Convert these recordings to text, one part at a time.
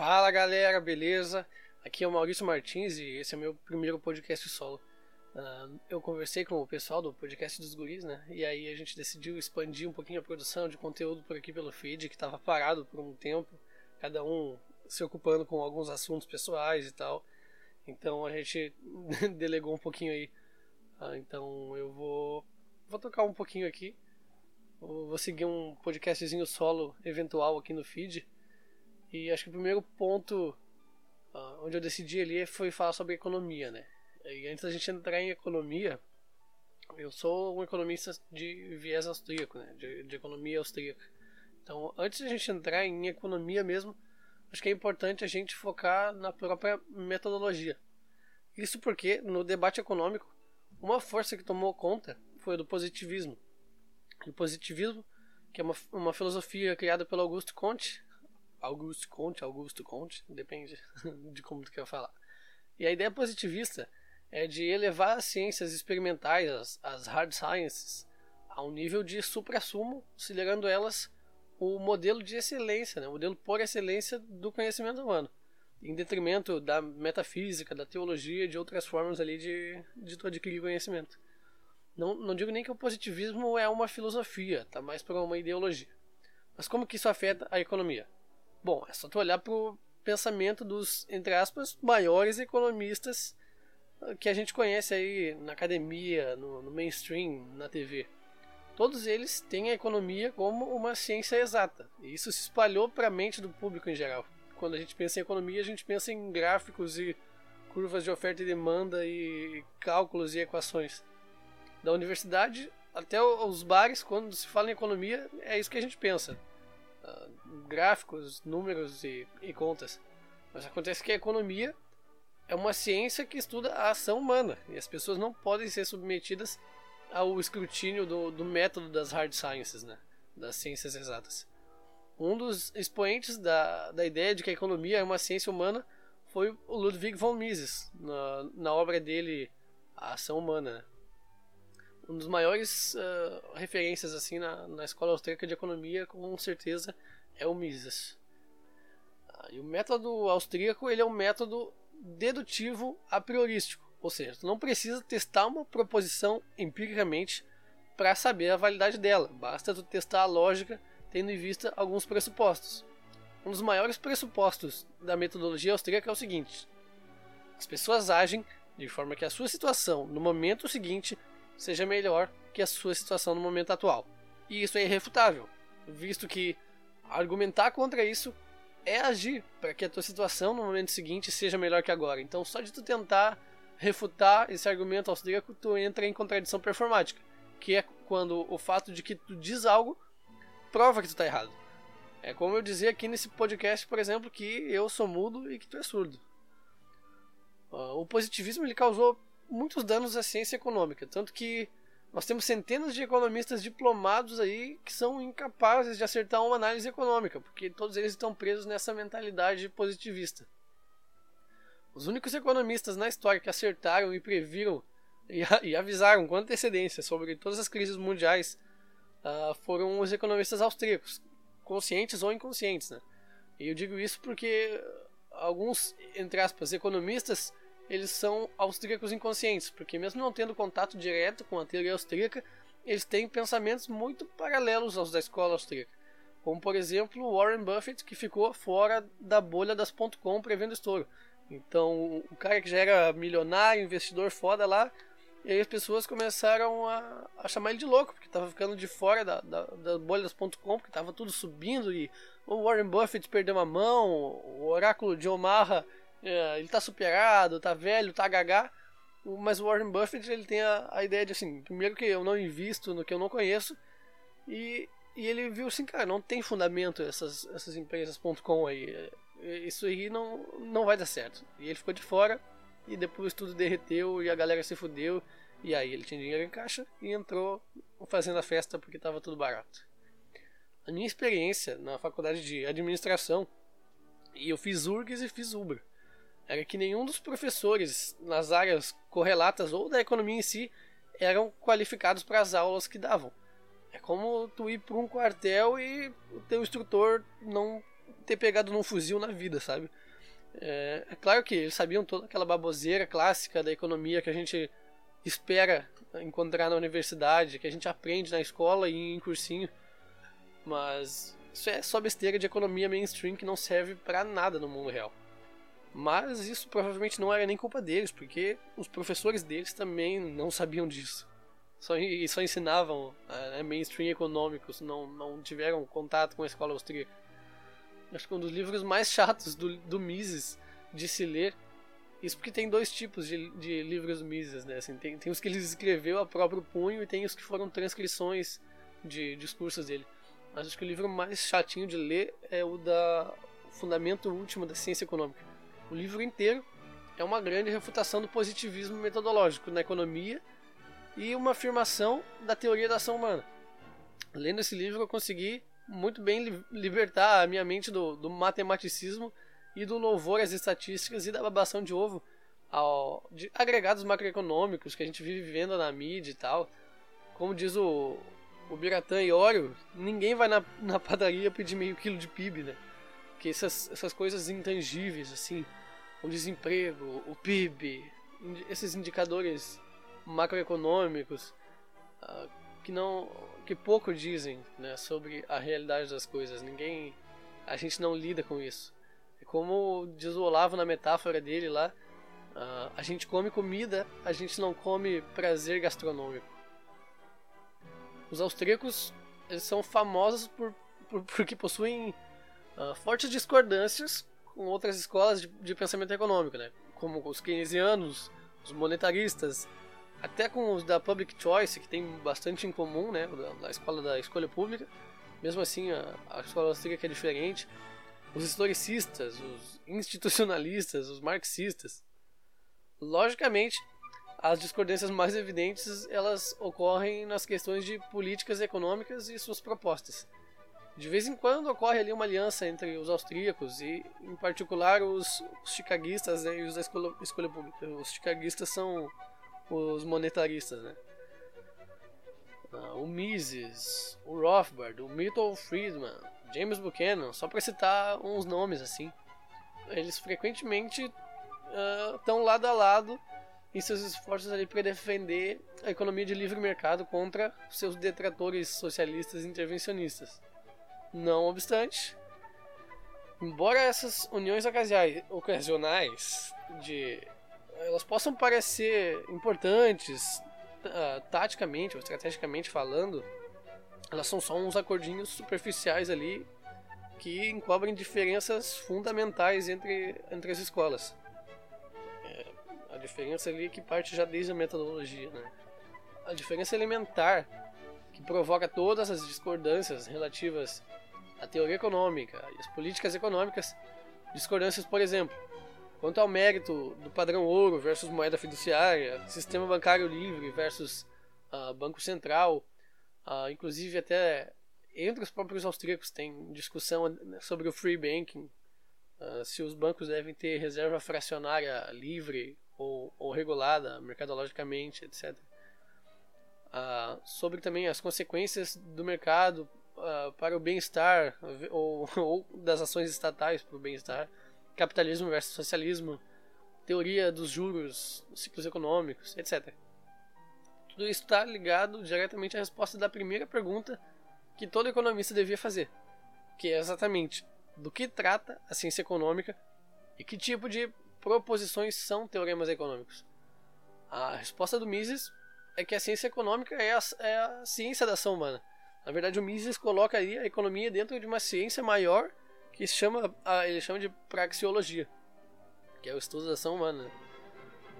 Fala galera, beleza? Aqui é o Maurício Martins e esse é o meu primeiro podcast solo. Uh, eu conversei com o pessoal do podcast dos guris, né? E aí a gente decidiu expandir um pouquinho a produção de conteúdo por aqui pelo feed, que estava parado por um tempo, cada um se ocupando com alguns assuntos pessoais e tal. Então a gente delegou um pouquinho aí. Uh, então eu vou, vou tocar um pouquinho aqui. Vou seguir um podcastzinho solo eventual aqui no feed. E acho que o primeiro ponto uh, onde eu decidi ali foi falar sobre economia, né? E antes da gente entrar em economia, eu sou um economista de viés austríaco, né? De, de economia austríaca. Então, antes de a gente entrar em economia mesmo, acho que é importante a gente focar na própria metodologia. Isso porque, no debate econômico, uma força que tomou conta foi a do positivismo. o positivismo, que é uma, uma filosofia criada pelo Augusto Comte, Augusto Comte, Augusto Comte, depende de como tu quer falar. E a ideia positivista é de elevar as ciências experimentais, as, as hard sciences, a um nível de supra-sumo, considerando elas o modelo de excelência, né? o modelo por excelência do conhecimento humano, em detrimento da metafísica, da teologia e de outras formas ali de, de tu adquirir conhecimento. Não, não digo nem que o positivismo é uma filosofia, tá mais para uma ideologia. Mas como que isso afeta a economia? Bom, é só tu olhar para o pensamento dos, entre aspas, maiores economistas ah, que a gente conhece aí na academia, no, no mainstream, na TV. Todos eles têm a economia como uma ciência exata. E isso se espalhou para a mente do público em geral. Quando a gente pensa em economia, a gente pensa em gráficos e curvas de oferta e demanda e cálculos e equações. Da universidade até os bares, quando se fala em economia, é isso que a gente pensa gráficos, números e, e contas. Mas acontece que a economia é uma ciência que estuda a ação humana e as pessoas não podem ser submetidas ao escrutínio do, do método das hard sciences, né? das ciências exatas. Um dos expoentes da, da ideia de que a economia é uma ciência humana foi o Ludwig von Mises, na, na obra dele A Ação Humana. Um dos maiores uh, referências assim na, na escola austríaca de economia, com certeza, é o Mises. Ah, e o método austríaco ele é um método dedutivo a priorístico, ou seja, tu não precisa testar uma proposição empiricamente para saber a validade dela, basta tu testar a lógica tendo em vista alguns pressupostos. Um dos maiores pressupostos da metodologia austríaca é o seguinte: as pessoas agem de forma que a sua situação no momento seguinte seja melhor que a sua situação no momento atual. E isso é irrefutável, visto que Argumentar contra isso é agir para que a tua situação no momento seguinte seja melhor que agora. Então, só de tu tentar refutar esse argumento austríaco, tu entra em contradição performática, que é quando o fato de que tu diz algo prova que tu está errado. É como eu dizia aqui nesse podcast, por exemplo, que eu sou mudo e que tu é surdo. Uh, o positivismo ele causou muitos danos à ciência econômica, tanto que nós temos centenas de economistas diplomados aí que são incapazes de acertar uma análise econômica, porque todos eles estão presos nessa mentalidade positivista. Os únicos economistas na história que acertaram e previram e, avisaram com antecedência sobre todas as crises mundiais uh, foram os economistas austríacos, conscientes ou inconscientes. Né? E eu digo isso porque alguns, entre aspas, economistas eles são austríacos inconscientes, porque mesmo não tendo contato direto com a teoria austríaca, eles têm pensamentos muito paralelos aos da escola austríaca. Como, por exemplo, Warren Buffett, que ficou fora da bolha das .com prevendo estouro. Então, o cara que já era milionário, investidor foda lá, e aí as pessoas começaram a, a chamar ele de louco, porque estava ficando de fora da, da, da bolha das .com, porque estava tudo subindo e o Warren Buffett perdeu uma mão, o oráculo de Omaha é, ele tá superado, tá velho, tá gagá. Mas o Warren Buffett ele tem a, a ideia de assim, primeiro que eu não invisto no que eu não conheço e, e ele viu assim, cara, não tem fundamento essas, essas empresas.com aí. É, isso aí não, não vai dar certo. E ele ficou de fora e depois tudo derreteu e a galera se fudeu. E aí ele tinha dinheiro em caixa e entrou fazendo a festa porque estava tudo barato. A minha experiência na faculdade de administração, e eu fiz URGS e fiz UBRA era que nenhum dos professores nas áreas correlatas ou da economia em si eram qualificados para as aulas que davam. É como tu ir para um quartel e o teu instrutor não ter pegado num fuzil na vida, sabe? É, é, claro que eles sabiam toda aquela baboseira clássica da economia que a gente espera encontrar na universidade, que a gente aprende na escola e em cursinho. Mas isso é só besteira de economia mainstream que não serve para nada no mundo real. Mas isso provavelmente não era nem culpa deles, porque os professores deles também não sabiam disso. Só, só ensinavam é, mainstream econômicos, não, não tiveram contato com a escola austríaca. Acho que um dos livros mais chatos do, do Mises de se ler. Isso porque tem dois tipos de, de livros Mises, né? Assim, tem, tem os que ele escreveu a próprio punho e tem os que foram transcrições de discursos dele. Mas acho que o livro mais chatinho de ler é o da Fundamento Último da Ciência Econômica. O livro inteiro é uma grande refutação do positivismo metodológico na economia e uma afirmação da teoria da ação humana. Lendo esse livro eu consegui muito bem libertar a minha mente do, do matematicismo e do louvor às estatísticas e da babação de ovo ao, de agregados macroeconômicos que a gente vive vivendo na mídia e tal. Como diz o, o Biratã Iório, ninguém vai na, na padaria pedir meio quilo de PIB, né? Que essas, essas coisas intangíveis, assim, o desemprego, o PIB, esses indicadores macroeconômicos uh, que não que pouco dizem né, sobre a realidade das coisas. Ninguém, a gente não lida com isso. É como diz o Olavo na metáfora dele lá, uh, a gente come comida, a gente não come prazer gastronômico. Os austríacos eles são famosos por, por porque possuem uh, fortes discordâncias com outras escolas de, de pensamento econômico, né? como os keynesianos, os monetaristas, até com os da Public Choice, que tem bastante em comum, né, da, escola da escolha pública, mesmo assim a, a escola austríaca é diferente, os historicistas, os institucionalistas, os marxistas. Logicamente, as discordâncias mais evidentes elas ocorrem nas questões de políticas econômicas e suas propostas. De vez em quando ocorre ali uma aliança entre os austríacos e, em particular, os, os chicaguistas né, e os da escolha, escolha pública. Os chicaguistas são os monetaristas, né? Ah, o Mises, o Rothbard, o Milton Friedman, James Buchanan, só para citar uns nomes assim. Eles frequentemente estão uh, lado a lado em seus esforços ali para defender a economia de livre mercado contra seus detratores socialistas e intervencionistas. Não obstante, embora essas uniões ocasionais de elas possam parecer importantes uh, taticamente ou estrategicamente falando, elas são só uns acordinhos superficiais ali que encobrem diferenças fundamentais entre, entre as escolas. É, a diferença ali que parte já desde a metodologia, né? A diferença elementar que provoca todas as discordâncias relativas à teoria econômica e às políticas econômicas, discordâncias, por exemplo, Quanto ao mérito do padrão ouro versus moeda fiduciária, sistema bancário livre versus uh, banco central, uh, inclusive até entre os próprios austríacos tem discussão sobre o free banking, uh, se os bancos devem ter reserva fracionária livre ou, ou regulada mercadologicamente, etc. sobre também as consequências do mercado para o bem-estar ou, ou das ações estatais para o bem-estar capitalismo versus socialismo, teoria dos juros, ciclos econômicos, etc. Tudo isso está ligado diretamente à resposta da primeira pergunta que todo economista devia fazer, que é exatamente do que trata a ciência econômica e que tipo de proposições são teoremas econômicos. A resposta do Mises é que a ciência econômica é a, é a ciência da ação humana. Na verdade, o Mises coloca aí a economia dentro de uma ciência maior que se chama, ele chama de praxeologia, que é o estudo da ação humana.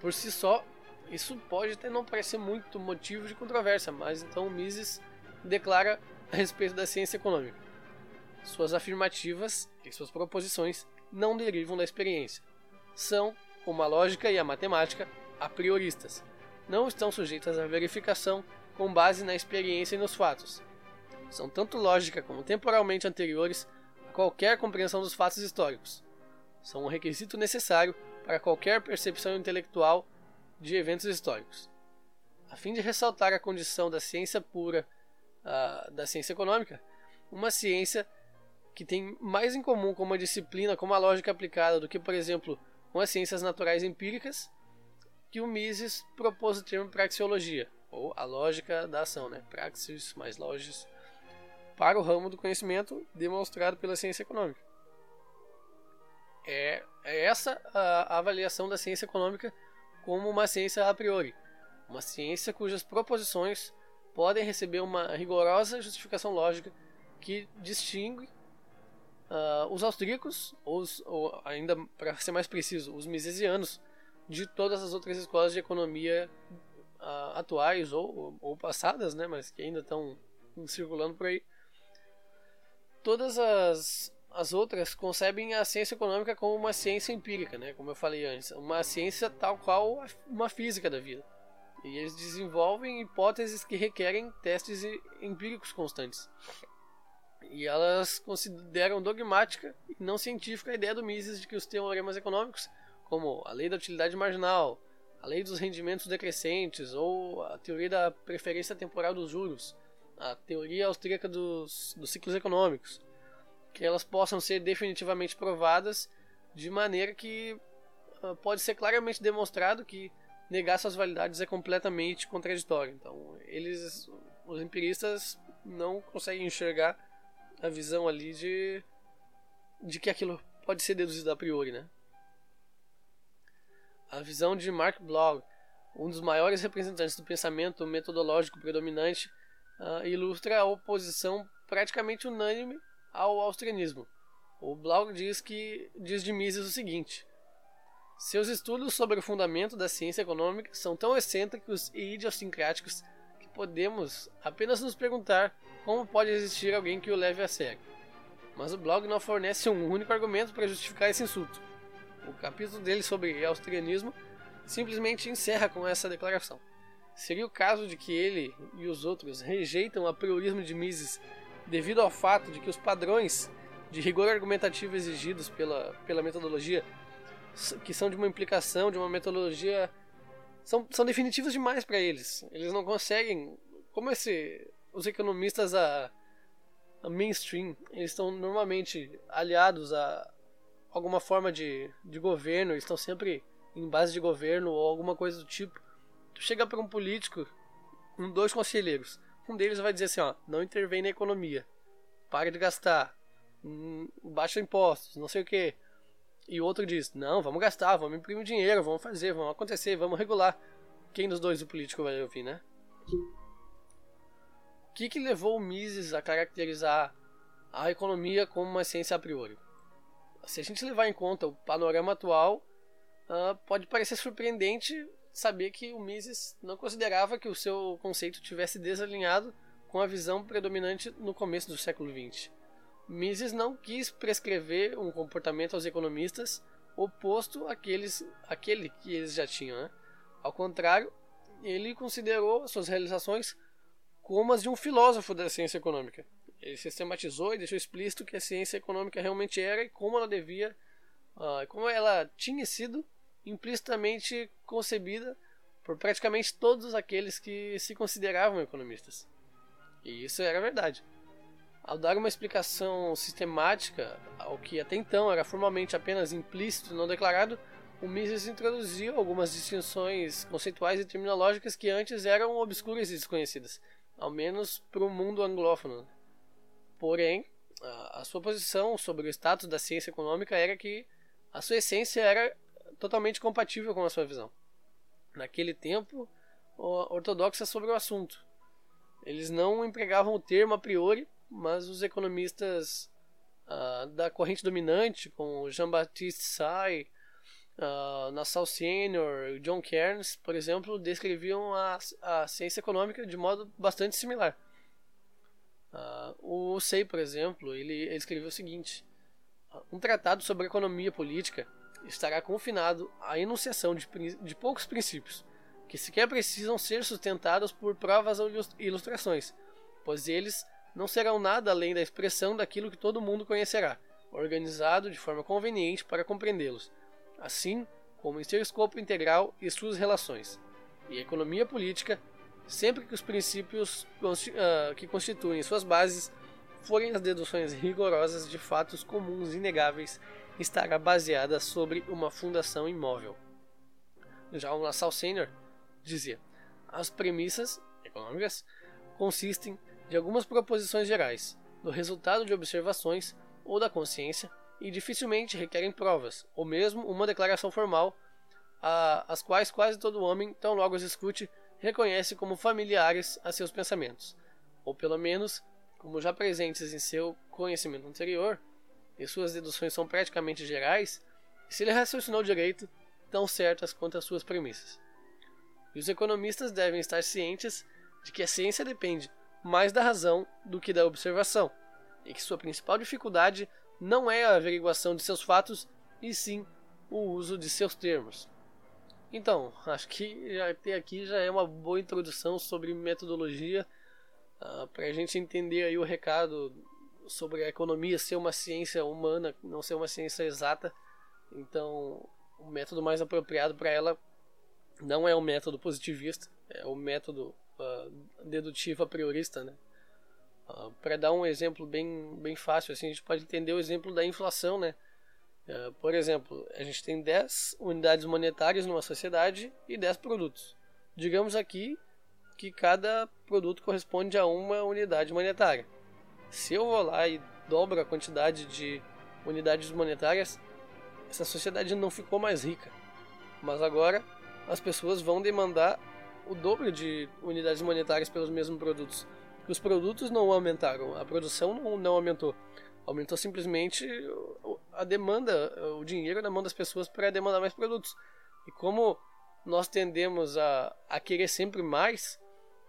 Por si só, isso pode até não parecer muito motivo de controvérsia, mas então Mises declara a respeito da ciência econômica. Suas afirmativas e suas proposições não derivam da experiência. São, como a lógica e a matemática, a prioristas. Não estão sujeitas à verificação com base na experiência e nos fatos. São tanto lógica como temporalmente anteriores qualquer compreensão dos fatos históricos. São um requisito necessário para qualquer percepção intelectual de eventos históricos. A fim de ressaltar a condição da ciência pura, uh, da ciência econômica, uma ciência que tem mais em comum com uma disciplina como a lógica aplicada do que, por exemplo, com as ciências naturais empíricas, que o Mises propôs o termo praxeologia, ou a lógica da ação, né? praxis mais logis, para o ramo do conhecimento demonstrado pela ciência econômica. É, é essa a, avaliação da ciência econômica como uma ciência a priori, uma ciência cujas proposições podem receber uma rigorosa justificação lógica que distingue uh, os austríacos, ou, os, ou ainda para ser mais preciso, os misesianos, de todas as outras escolas de economia uh, atuais ou, ou passadas, né, mas que ainda estão circulando por aí. Todas as, as outras concebem a ciência econômica como uma ciência empírica, né, como eu falei antes, uma ciência tal qual uma física da vida. E eles desenvolvem hipóteses que requerem testes empíricos constantes. E elas consideram dogmática e não científica a ideia do Mises de que os teoremas econômicos, como a lei da utilidade marginal, a lei dos rendimentos decrescentes ou a teoria da preferência temporal dos juros, a teoria austríaca dos, dos ciclos econômicos, que elas possam ser definitivamente provadas de maneira que uh, pode ser claramente demonstrado que negar suas validades é completamente contraditório. Então, eles, os empiristas, não conseguem enxergar a visão ali de, de que aquilo pode ser deduzido a priori, né? A visão de Mark Bloch, um dos maiores representantes do pensamento metodológico predominante, uh, ilustra a oposição praticamente unânime ao austrianismo. O Bloch diz que diz de Mises o seguinte: seus estudos sobre o fundamento da ciência econômica são tão excêntricos e idiosincráticos que podemos apenas nos perguntar como pode existir alguém que o leve a sério. Mas o blog não fornece um único argumento para justificar esse insulto. O capítulo dele sobre austrianismo simplesmente encerra com essa declaração. Seria o caso de que ele e os outros rejeitam o priorismo de Mises devido ao fato de que os padrões de rigor argumentativo exigidos pela, pela metodologia que são de uma implicação, de uma metodologia, são, são definitivos demais para eles. Eles não conseguem, como esse, os economistas a, a mainstream, eles estão normalmente aliados a alguma forma de, de governo, eles estão sempre em base de governo ou alguma coisa do tipo. Tu chega para um político, um, dois conselheiros, um deles vai dizer assim, ó, não intervém na economia, pare de gastar, hum, baixa impostos, não sei o que. E o outro diz: Não, vamos gastar, vamos imprimir dinheiro, vamos fazer, vamos acontecer, vamos regular. Quem dos dois o político vai ouvir, né? O que, que levou o Mises a caracterizar a economia como uma ciência a priori? Se a gente levar em conta o panorama atual, uh, pode parecer surpreendente saber que o Mises não considerava que o seu conceito tivesse desalinhado com a visão predominante no começo do século XX. Mises não quis prescrever um comportamento aos economistas oposto àqueles, àquele que eles já tinham. Né? Ao contrário, ele considerou suas realizações como as de um filósofo da ciência econômica. Ele sistematizou e deixou explícito que a ciência econômica realmente era e como ela devia, uh, como ela tinha sido implicitamente concebida por praticamente todos aqueles que se consideravam economistas. E isso era verdade. Ao dar uma explicação sistemática ao que até então era formalmente apenas implícito e não declarado, o Mises introduziu algumas distinções conceituais e terminológicas que antes eram obscuras e desconhecidas, ao menos para o mundo anglófono. Porém, a sua posição sobre o status da ciência econômica era que a sua essência era totalmente compatível com a sua visão. Naquele tempo, ortodoxa sobre o assunto. Eles não empregavam o termo a priori mas os economistas uh, da corrente dominante, como Jean-Baptiste Say, uh, Nassau Senior, John Cairns, por exemplo, descreviam a, a ciência econômica de modo bastante similar. Uh, o Say, por exemplo, ele, ele escreveu o seguinte: um tratado sobre economia política estará confinado à enunciação de, de poucos princípios, que sequer precisam ser sustentados por provas ou ilustrações, pois eles não serão nada além da expressão daquilo que todo mundo conhecerá, organizado de forma conveniente para compreendê-los, assim como em seu escopo integral e suas relações. E economia política, sempre que os princípios uh, que constituem suas bases forem as deduções rigorosas de fatos comuns inegáveis, estará baseada sobre uma fundação imóvel. Já o Nassau Senior dizia: as premissas econômicas consistem de algumas proposições gerais, do resultado de observações ou da consciência, e dificilmente requerem provas, ou mesmo uma declaração formal, a, as quais quase todo homem, tão logo as escute, reconhece como familiares a seus pensamentos, ou pelo menos como já presentes em seu conhecimento anterior, e suas deduções são praticamente gerais, se ele raciocinou direito, tão certas quanto as suas premissas. E os economistas devem estar cientes de que a ciência depende mais da razão do que da observação, e que sua principal dificuldade não é a averiguação de seus fatos, e sim o uso de seus termos. Então, acho que até aqui já é uma boa introdução sobre metodologia, uh, para a gente entender aí o recado sobre a economia ser uma ciência humana, não ser uma ciência exata. Então, o método mais apropriado para ela não é o método positivista, é o método uh, dedutivo a priorista, né? Uh, para dar um exemplo bem, bem fácil, assim, a gente pode entender o exemplo da inflação, né? Uh, por exemplo, a gente tem 10 unidades monetárias numa sociedade e 10 produtos. Digamos aqui que cada produto corresponde a uma unidade monetária. Se eu vou lá e dobro a quantidade de unidades monetárias, essa sociedade não ficou mais rica. Mas agora as pessoas vão demandar o dobro de unidades monetárias pelos mesmos produtos. Os produtos não aumentaram, a produção não, não aumentou. Aumentou simplesmente a demanda, o dinheiro na mão das pessoas para demandar mais produtos. E como nós tendemos a, a querer sempre mais,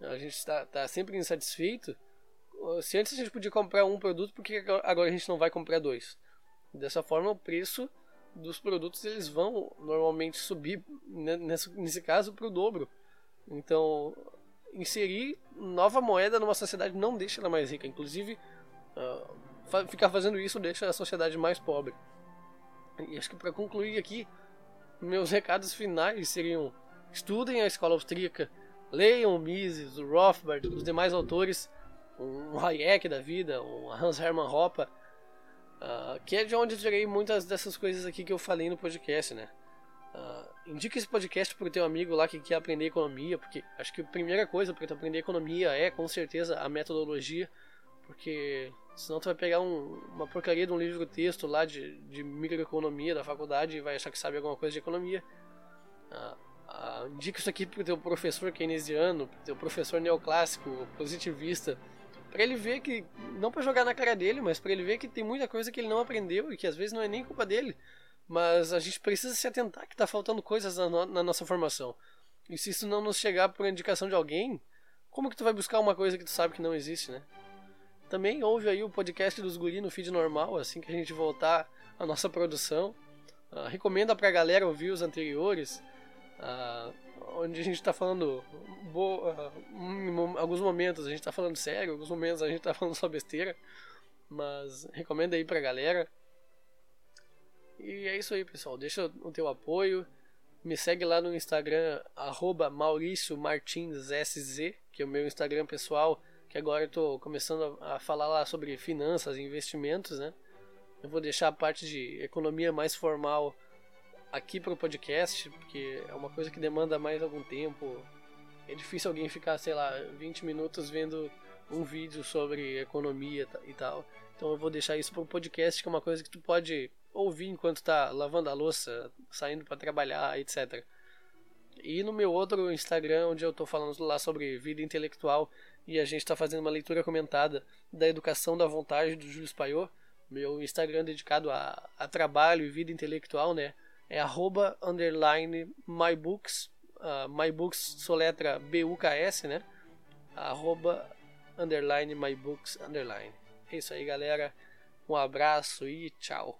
a gente está tá sempre insatisfeito. Se antes a gente podia comprar um produto, por que agora a gente não vai comprar dois? Dessa forma, o preço dos produtos eles vão normalmente subir, né, nesse, nesse caso, para o dobro. Então, inserir nova moeda numa sociedade não deixa ela mais rica. Inclusive, uh, ficar fazendo isso deixa a sociedade mais pobre. E acho que para concluir aqui, meus recados finais seriam: estudem a escola austríaca, leiam Mises, o Rothbard, os demais autores, um Hayek da vida, um Hans Hermann Hoppe Uh, que é de onde eu tirei muitas dessas coisas aqui que eu falei no podcast, né? Uh, indica esse podcast para o teu amigo lá que quer aprender economia, porque acho que a primeira coisa para tu aprender economia é, com certeza, a metodologia, porque senão tu vai pegar um, uma porcaria de um livro texto lá de, de microeconomia da faculdade e vai achar que sabe alguma coisa de economia. Uh, indica isso aqui para o teu professor keynesiano, para o teu professor neoclássico, positivista, para ele ver que não para jogar na cara dele, mas para ele ver que tem muita coisa que ele não aprendeu e que às vezes não é nem culpa dele, mas a gente precisa se atentar que está faltando coisas na, no, na, nossa formação. E se isso não nos chegar por indicação de alguém, como que tu vai buscar uma coisa que tu sabe que não existe, né? Também ouve aí o podcast dos guri no feed normal, assim que a gente voltar à nossa produção. Uh, recomenda pra galera ouvir os anteriores. Uh, onde a gente está falando boa, em alguns momentos a gente está falando sério, em alguns momentos a gente está falando só besteira, mas recomendo aí pra galera. E é isso aí, pessoal. Deixa o teu apoio. Me segue lá no Instagram, arroba que é o meu Instagram pessoal, que agora eu tô começando a falar lá sobre finanças e investimentos, né? Eu vou deixar a parte de economia mais formal aqui para o podcast, porque é uma coisa que demanda mais algum tempo. É difícil alguém ficar, sei lá, 20 minutos vendo um vídeo sobre economia e tal. Então eu vou deixar isso para o podcast, que é uma coisa que tu pode ouvir enquanto está lavando a louça, saindo para trabalhar, etc. E no meu outro Instagram, onde eu estou falando lá sobre vida intelectual e a gente está fazendo uma leitura comentada da Educação da Vontade do Júlio Paiô, meu Instagram dedicado a, a trabalho e vida intelectual, né? é arroba underline mybooks, uh, mybooks soletra B-U-K-S, né? Arroba underline mybooks underline. É isso aí, galera. Um abraço e tchau.